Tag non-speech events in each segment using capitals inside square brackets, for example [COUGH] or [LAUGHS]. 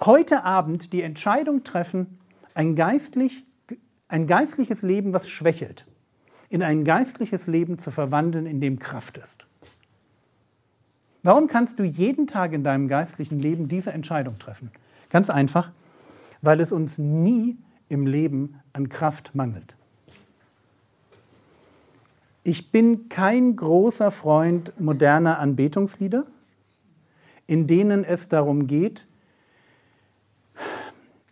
heute Abend die Entscheidung treffen, ein, geistlich, ein geistliches Leben, was schwächelt, in ein geistliches Leben zu verwandeln, in dem Kraft ist. Warum kannst du jeden Tag in deinem geistlichen Leben diese Entscheidung treffen? Ganz einfach, weil es uns nie im Leben an Kraft mangelt. Ich bin kein großer Freund moderner Anbetungslieder, in denen es darum geht,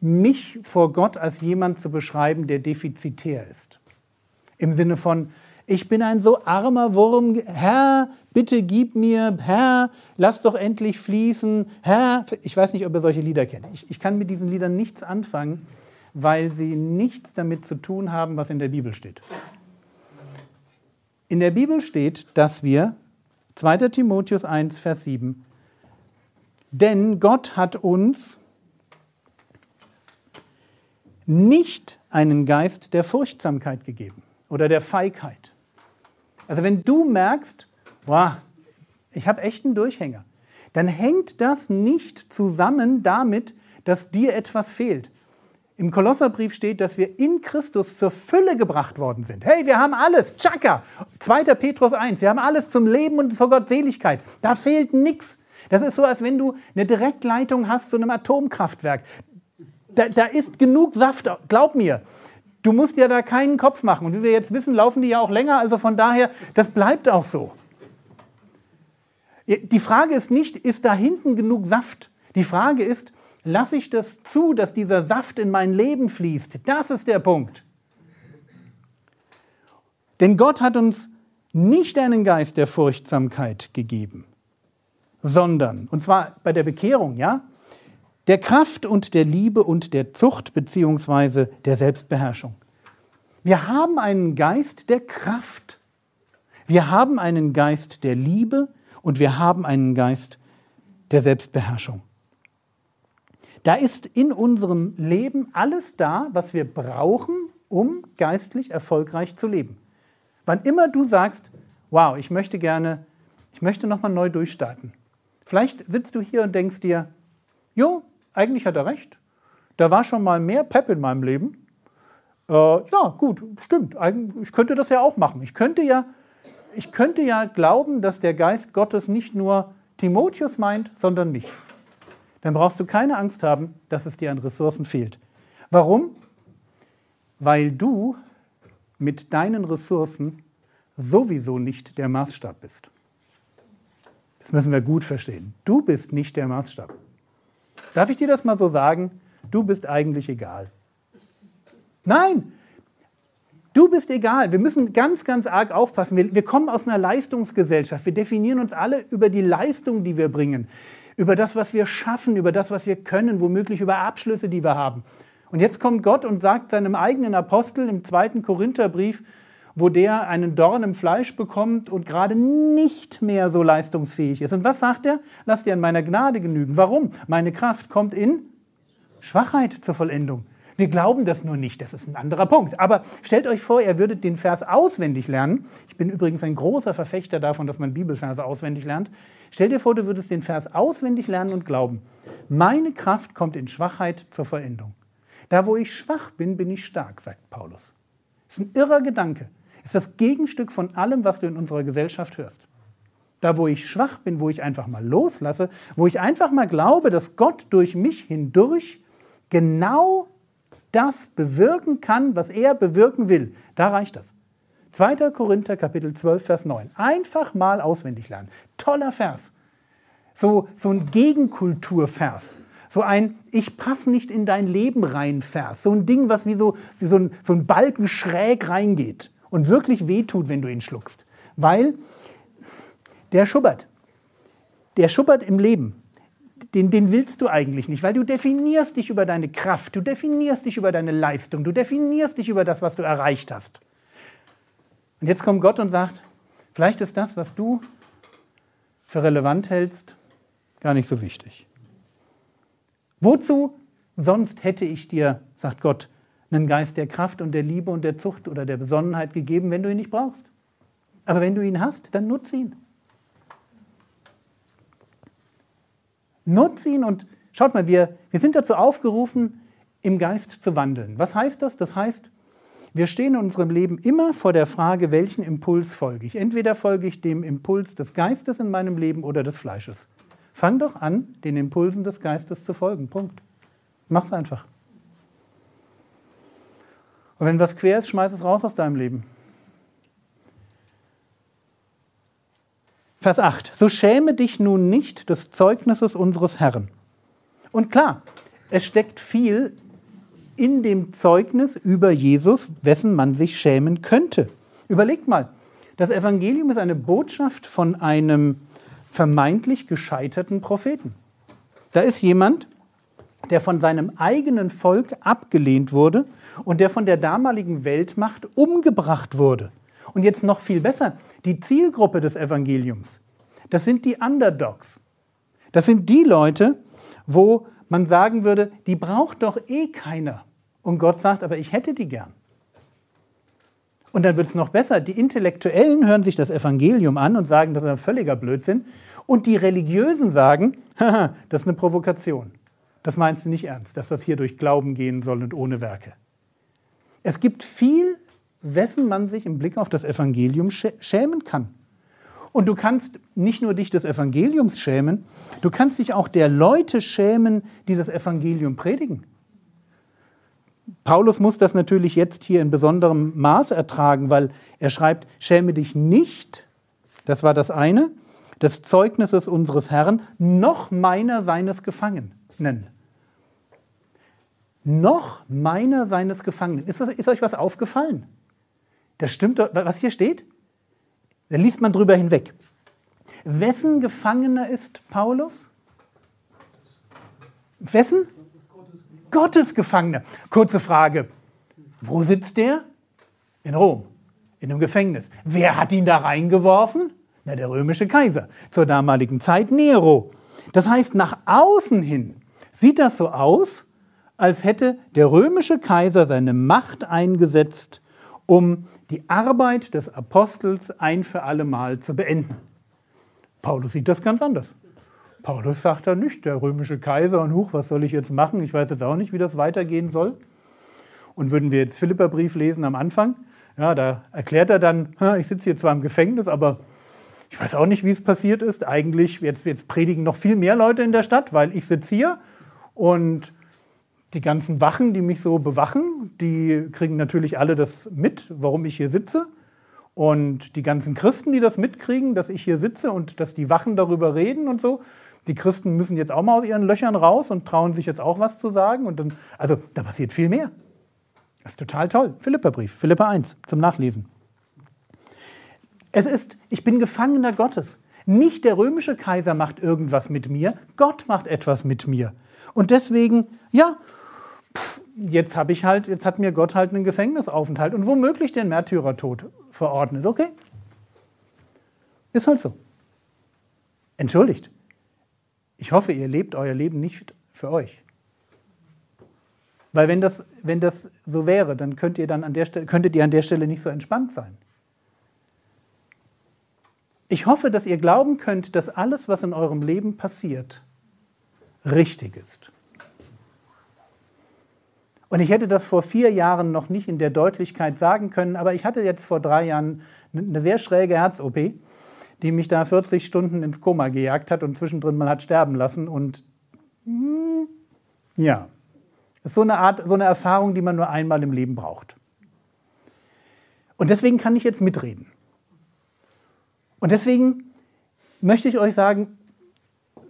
mich vor Gott als jemand zu beschreiben, der defizitär ist. Im Sinne von, ich bin ein so armer Wurm, Herr, bitte gib mir, Herr, lass doch endlich fließen, Herr. Ich weiß nicht, ob ihr solche Lieder kennt. Ich, ich kann mit diesen Liedern nichts anfangen, weil sie nichts damit zu tun haben, was in der Bibel steht. In der Bibel steht, dass wir, 2 Timotheus 1, Vers 7, denn Gott hat uns nicht einen Geist der Furchtsamkeit gegeben oder der Feigheit. Also wenn du merkst, wow, ich habe echt einen Durchhänger, dann hängt das nicht zusammen damit, dass dir etwas fehlt. Im Kolosserbrief steht, dass wir in Christus zur Fülle gebracht worden sind. Hey, wir haben alles. Tschakka. 2. Petrus 1. Wir haben alles zum Leben und zur Gottseligkeit. Da fehlt nichts. Das ist so, als wenn du eine Direktleitung hast zu einem Atomkraftwerk da, da ist genug Saft, glaub mir. Du musst ja da keinen Kopf machen. Und wie wir jetzt wissen, laufen die ja auch länger. Also von daher, das bleibt auch so. Die Frage ist nicht, ist da hinten genug Saft? Die Frage ist, lasse ich das zu, dass dieser Saft in mein Leben fließt? Das ist der Punkt. Denn Gott hat uns nicht einen Geist der Furchtsamkeit gegeben, sondern, und zwar bei der Bekehrung, ja, der Kraft und der Liebe und der Zucht beziehungsweise der Selbstbeherrschung. Wir haben einen Geist der Kraft. Wir haben einen Geist der Liebe und wir haben einen Geist der Selbstbeherrschung. Da ist in unserem Leben alles da, was wir brauchen, um geistlich erfolgreich zu leben. Wann immer du sagst, wow, ich möchte gerne, ich möchte nochmal neu durchstarten. Vielleicht sitzt du hier und denkst dir, jo, eigentlich hat er recht. Da war schon mal mehr Pep in meinem Leben. Äh, ja, gut, stimmt. Ich könnte das ja auch machen. Ich könnte ja, ich könnte ja glauben, dass der Geist Gottes nicht nur Timotheus meint, sondern mich. Dann brauchst du keine Angst haben, dass es dir an Ressourcen fehlt. Warum? Weil du mit deinen Ressourcen sowieso nicht der Maßstab bist. Das müssen wir gut verstehen. Du bist nicht der Maßstab. Darf ich dir das mal so sagen? Du bist eigentlich egal. Nein, du bist egal. Wir müssen ganz, ganz arg aufpassen. Wir, wir kommen aus einer Leistungsgesellschaft. Wir definieren uns alle über die Leistung, die wir bringen, über das, was wir schaffen, über das, was wir können, womöglich über Abschlüsse, die wir haben. Und jetzt kommt Gott und sagt seinem eigenen Apostel im zweiten Korintherbrief, wo der einen Dorn im Fleisch bekommt und gerade nicht mehr so leistungsfähig ist. Und was sagt er? Lass dir an meiner Gnade genügen. Warum? Meine Kraft kommt in Schwachheit zur Vollendung. Wir glauben das nur nicht, das ist ein anderer Punkt. Aber stellt euch vor, ihr würdet den Vers auswendig lernen. Ich bin übrigens ein großer Verfechter davon, dass man Bibelverse auswendig lernt. Stell dir vor, du würdest den Vers auswendig lernen und glauben. Meine Kraft kommt in Schwachheit zur Vollendung. Da, wo ich schwach bin, bin ich stark, sagt Paulus. Das ist ein irrer Gedanke ist das Gegenstück von allem, was du in unserer Gesellschaft hörst. Da, wo ich schwach bin, wo ich einfach mal loslasse, wo ich einfach mal glaube, dass Gott durch mich hindurch genau das bewirken kann, was er bewirken will. Da reicht das. 2. Korinther Kapitel 12, Vers 9. Einfach mal auswendig lernen. Toller Vers. So, so ein Gegenkulturvers. So ein Ich passe nicht in dein Leben rein Vers. So ein Ding, was wie so, so, ein, so ein Balken schräg reingeht und wirklich wehtut, wenn du ihn schluckst. Weil der schubbert. Der schubbert im Leben. den, den willst du eigentlich nicht, weil du definierst dich über deine Kraft, du definierst dich über deine Leistung, du definierst dich über das, was du erreicht hast. Und jetzt kommt Gott und sagt, vielleicht ist das, was du für relevant hältst, gar nicht so wichtig. Wozu sonst hätte ich dir, sagt Gott, einen Geist der Kraft und der Liebe und der Zucht oder der Besonnenheit gegeben, wenn du ihn nicht brauchst? Aber wenn du ihn hast, dann nutze ihn. Nutze ihn und schaut mal, wir, wir sind dazu aufgerufen, im Geist zu wandeln. Was heißt das? Das heißt, wir stehen in unserem Leben immer vor der Frage, welchen Impuls folge ich. Entweder folge ich dem Impuls des Geistes in meinem Leben oder des Fleisches. Fang doch an, den Impulsen des Geistes zu folgen. Punkt. Mach's einfach. Und wenn was quer ist, schmeiß es raus aus deinem Leben. Vers 8. So schäme dich nun nicht des Zeugnisses unseres Herrn. Und klar, es steckt viel in dem Zeugnis über Jesus, wessen man sich schämen könnte. Überlegt mal, das Evangelium ist eine Botschaft von einem vermeintlich gescheiterten Propheten. Da ist jemand, der von seinem eigenen Volk abgelehnt wurde und der von der damaligen Weltmacht umgebracht wurde. Und jetzt noch viel besser, die Zielgruppe des Evangeliums, das sind die Underdogs. Das sind die Leute, wo man sagen würde, die braucht doch eh keiner. Und Gott sagt, aber ich hätte die gern. Und dann wird es noch besser. Die Intellektuellen hören sich das Evangelium an und sagen, das ist ein völliger Blödsinn. Und die Religiösen sagen, haha, [LAUGHS] das ist eine Provokation. Das meinst du nicht ernst, dass das hier durch Glauben gehen soll und ohne Werke. Es gibt viel, wessen man sich im Blick auf das Evangelium schämen kann. Und du kannst nicht nur dich des Evangeliums schämen, du kannst dich auch der Leute schämen, die das Evangelium predigen. Paulus muss das natürlich jetzt hier in besonderem Maß ertragen, weil er schreibt, schäme dich nicht, das war das eine, des Zeugnisses unseres Herrn, noch meiner seines Gefangenen. Noch meiner seines Gefangenen. Ist, das, ist euch was aufgefallen? Das stimmt, was hier steht? Da liest man drüber hinweg. Wessen Gefangener ist Paulus? Wessen? Gottes Gefangener. Kurze Frage. Wo sitzt der? In Rom, in einem Gefängnis. Wer hat ihn da reingeworfen? Na, der römische Kaiser. Zur damaligen Zeit Nero. Das heißt, nach außen hin sieht das so aus, als hätte der römische Kaiser seine Macht eingesetzt, um die Arbeit des Apostels ein für alle Mal zu beenden. Paulus sieht das ganz anders. Paulus sagt da nicht, der römische Kaiser und Huch, was soll ich jetzt machen? Ich weiß jetzt auch nicht, wie das weitergehen soll. Und würden wir jetzt Philipperbrief lesen am Anfang, ja, da erklärt er dann, ich sitze hier zwar im Gefängnis, aber ich weiß auch nicht, wie es passiert ist. Eigentlich, jetzt, jetzt predigen noch viel mehr Leute in der Stadt, weil ich sitze hier und die ganzen Wachen, die mich so bewachen, die kriegen natürlich alle das mit, warum ich hier sitze. Und die ganzen Christen, die das mitkriegen, dass ich hier sitze und dass die Wachen darüber reden und so, die Christen müssen jetzt auch mal aus ihren Löchern raus und trauen sich jetzt auch was zu sagen. Und dann, also da passiert viel mehr. Das ist total toll. Philipperbrief, Philippa 1 zum Nachlesen. Es ist, ich bin Gefangener Gottes. Nicht der römische Kaiser macht irgendwas mit mir, Gott macht etwas mit mir. Und deswegen, ja, jetzt habe ich halt, jetzt hat mir Gott halt einen Gefängnisaufenthalt und womöglich den Märtyrertod verordnet. Okay? Ist halt so. Entschuldigt. Ich hoffe, ihr lebt euer Leben nicht für euch. Weil wenn das, wenn das so wäre, dann, könnt ihr dann an der Stelle, könntet ihr an der Stelle nicht so entspannt sein. Ich hoffe, dass ihr glauben könnt, dass alles, was in eurem Leben passiert, richtig ist. Und ich hätte das vor vier Jahren noch nicht in der Deutlichkeit sagen können, aber ich hatte jetzt vor drei Jahren eine sehr schräge Herz-OP, die mich da 40 Stunden ins Koma gejagt hat und zwischendrin mal hat sterben lassen. Und hm, ja, ist so eine Art, so eine Erfahrung, die man nur einmal im Leben braucht. Und deswegen kann ich jetzt mitreden. Und deswegen möchte ich euch sagen,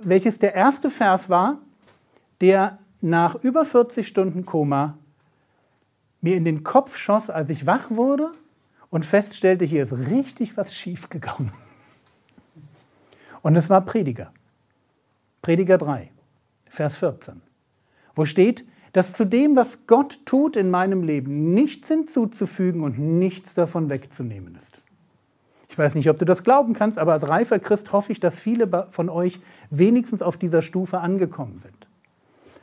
welches der erste Vers war, der nach über 40 Stunden Koma mir in den Kopf schoss, als ich wach wurde und feststellte, hier ist richtig was schiefgegangen. Und es war Prediger. Prediger 3. Vers 14, wo steht, dass zu dem, was Gott tut in meinem Leben, nichts hinzuzufügen und nichts davon wegzunehmen ist. Ich weiß nicht, ob du das glauben kannst, aber als reifer Christ hoffe ich, dass viele von euch wenigstens auf dieser Stufe angekommen sind.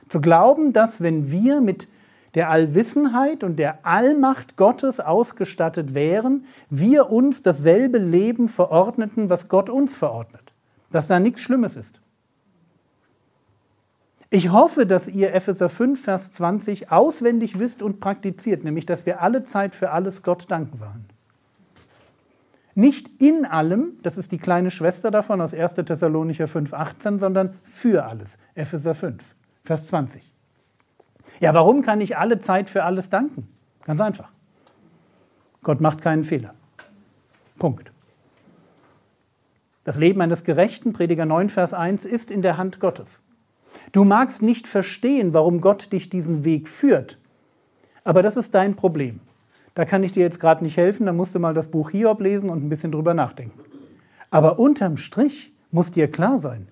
Zu glauben, dass wenn wir mit der Allwissenheit und der Allmacht Gottes ausgestattet wären, wir uns dasselbe Leben verordneten, was Gott uns verordnet. Dass da nichts Schlimmes ist. Ich hoffe, dass ihr Epheser 5, Vers 20 auswendig wisst und praktiziert, nämlich dass wir alle Zeit für alles Gott danken sollen. Nicht in allem, das ist die kleine Schwester davon aus 1. Thessalonicher 5, 18, sondern für alles. Epheser 5, Vers 20. Ja, warum kann ich alle Zeit für alles danken? Ganz einfach. Gott macht keinen Fehler. Punkt. Das Leben eines Gerechten, Prediger 9, Vers 1, ist in der Hand Gottes. Du magst nicht verstehen, warum Gott dich diesen Weg führt, aber das ist dein Problem. Da kann ich dir jetzt gerade nicht helfen, da musst du mal das Buch Hiob lesen und ein bisschen drüber nachdenken. Aber unterm Strich muss dir klar sein,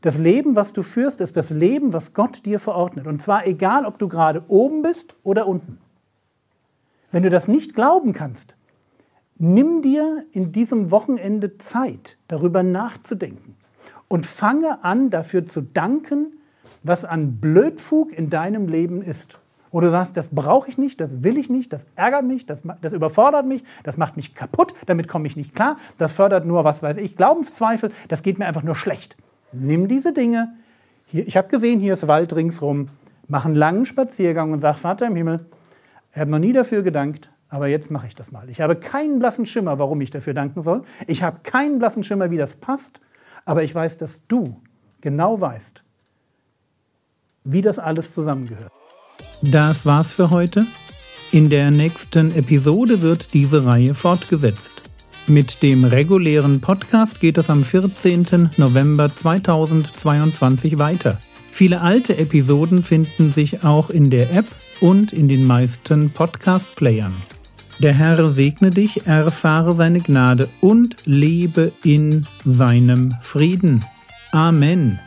das Leben, was du führst, ist das Leben, was Gott dir verordnet. Und zwar egal, ob du gerade oben bist oder unten. Wenn du das nicht glauben kannst, nimm dir in diesem Wochenende Zeit, darüber nachzudenken und fange an, dafür zu danken, was an Blödfug in deinem Leben ist. Wo du sagst, das brauche ich nicht, das will ich nicht, das ärgert mich, das, das überfordert mich, das macht mich kaputt, damit komme ich nicht klar, das fördert nur, was weiß ich, Glaubenszweifel, das geht mir einfach nur schlecht. Nimm diese Dinge. Hier, ich habe gesehen, hier ist Wald ringsrum. Mach einen langen Spaziergang und sag, Vater im Himmel, ich habe noch nie dafür gedankt, aber jetzt mache ich das mal. Ich habe keinen blassen Schimmer, warum ich dafür danken soll. Ich habe keinen blassen Schimmer, wie das passt. Aber ich weiß, dass du genau weißt, wie das alles zusammengehört. Das war's für heute. In der nächsten Episode wird diese Reihe fortgesetzt. Mit dem regulären Podcast geht es am 14. November 2022 weiter. Viele alte Episoden finden sich auch in der App und in den meisten Podcast-Playern. Der Herr segne dich, erfahre seine Gnade und lebe in seinem Frieden. Amen.